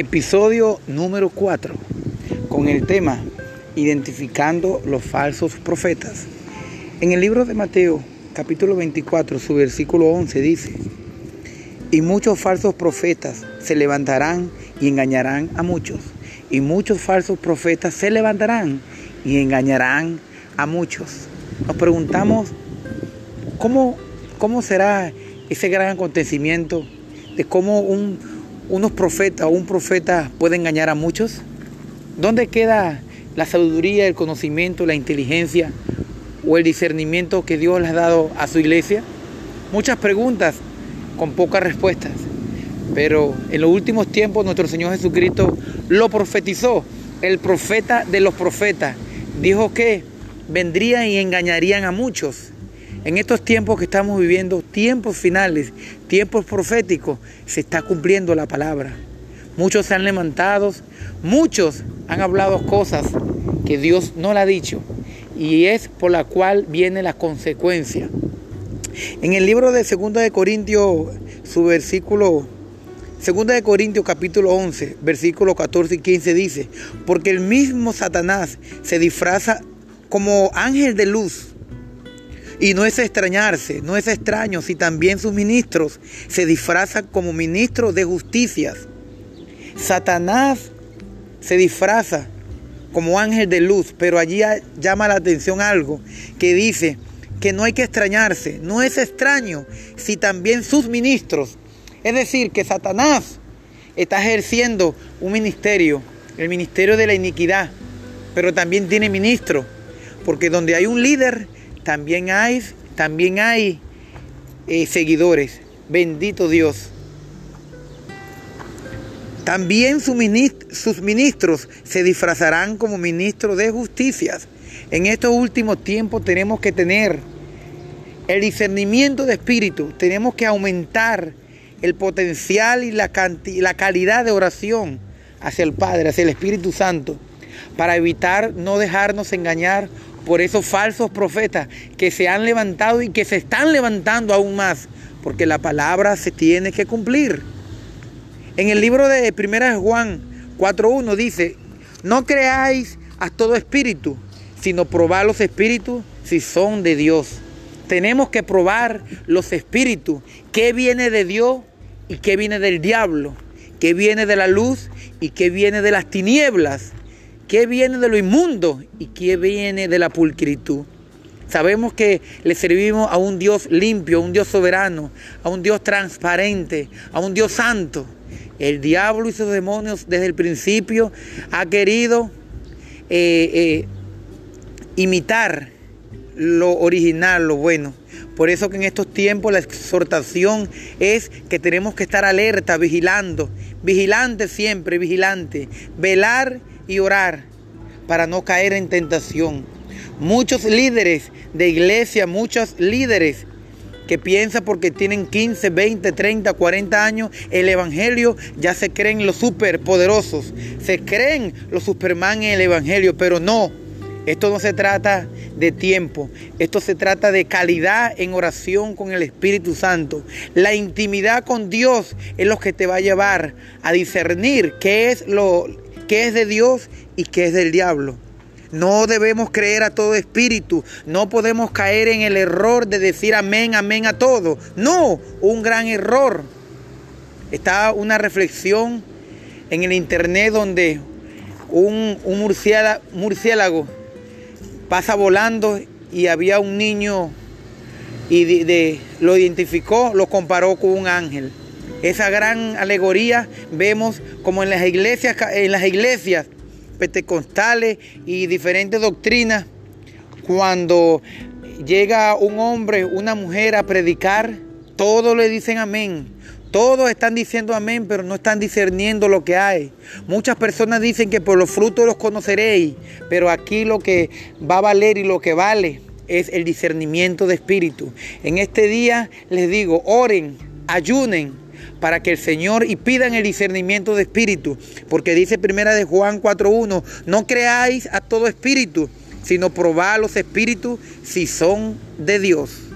Episodio número 4 con el tema Identificando los falsos profetas. En el libro de Mateo, capítulo 24, su versículo 11 dice, y muchos falsos profetas se levantarán y engañarán a muchos. Y muchos falsos profetas se levantarán y engañarán a muchos. Nos preguntamos, ¿cómo, cómo será ese gran acontecimiento de cómo un unos profetas o un profeta puede engañar a muchos? ¿Dónde queda la sabiduría, el conocimiento, la inteligencia o el discernimiento que Dios le ha dado a su iglesia? Muchas preguntas con pocas respuestas. Pero en los últimos tiempos nuestro Señor Jesucristo lo profetizó. El profeta de los profetas dijo que vendrían y engañarían a muchos. En estos tiempos que estamos viviendo, tiempos finales, tiempos proféticos, se está cumpliendo la palabra. Muchos se han levantado, muchos han hablado cosas que Dios no le ha dicho y es por la cual viene la consecuencia. En el libro de 2 de Corintios, su versículo 2 de Corintios capítulo 11, versículos 14 y 15 dice, porque el mismo Satanás se disfraza como ángel de luz y no es extrañarse, no es extraño si también sus ministros se disfrazan como ministros de justicias. Satanás se disfraza como ángel de luz, pero allí llama la atención algo que dice que no hay que extrañarse, no es extraño si también sus ministros, es decir, que Satanás está ejerciendo un ministerio, el ministerio de la iniquidad, pero también tiene ministro, porque donde hay un líder, también hay, también hay eh, seguidores. Bendito Dios. También sus ministros se disfrazarán como ministros de justicias. En estos últimos tiempos tenemos que tener el discernimiento de espíritu, tenemos que aumentar el potencial y la, la calidad de oración hacia el Padre, hacia el Espíritu Santo, para evitar no dejarnos engañar por esos falsos profetas que se han levantado y que se están levantando aún más, porque la palabra se tiene que cumplir. En el libro de 1 Juan 4.1 dice, no creáis a todo espíritu, sino probad los espíritus si son de Dios. Tenemos que probar los espíritus, qué viene de Dios y qué viene del diablo, qué viene de la luz y qué viene de las tinieblas qué viene de lo inmundo y qué viene de la pulcritud. Sabemos que le servimos a un Dios limpio, a un Dios soberano, a un Dios transparente, a un Dios santo. El diablo y sus demonios desde el principio ha querido eh, eh, imitar lo original, lo bueno. Por eso que en estos tiempos la exhortación es que tenemos que estar alerta, vigilando, vigilante siempre, vigilante, velar y orar para no caer en tentación. Muchos líderes de iglesia, muchos líderes que piensan porque tienen 15, 20, 30, 40 años, el Evangelio ya se creen los superpoderosos, se creen los Superman en el Evangelio, pero no, esto no se trata de tiempo, esto se trata de calidad en oración con el Espíritu Santo. La intimidad con Dios es lo que te va a llevar a discernir qué es lo qué es de Dios y qué es del diablo. No debemos creer a todo espíritu. No podemos caer en el error de decir amén, amén a todo. No, un gran error. Está una reflexión en el internet donde un, murciélago, pasa volando y había un niño y lo identificó, lo comparó con un ángel. Esa gran alegoría vemos como en las iglesias, en las iglesias pentecostales y diferentes doctrinas, cuando llega un hombre, una mujer a predicar, todos le dicen amén. Todos están diciendo amén, pero no están discerniendo lo que hay. Muchas personas dicen que por los frutos los conoceréis, pero aquí lo que va a valer y lo que vale es el discernimiento de espíritu. En este día les digo, oren, ayunen, para que el Señor y pidan el discernimiento de espíritu, porque dice primera de Juan 4:1, no creáis a todo espíritu, sino probad los espíritus si son de Dios.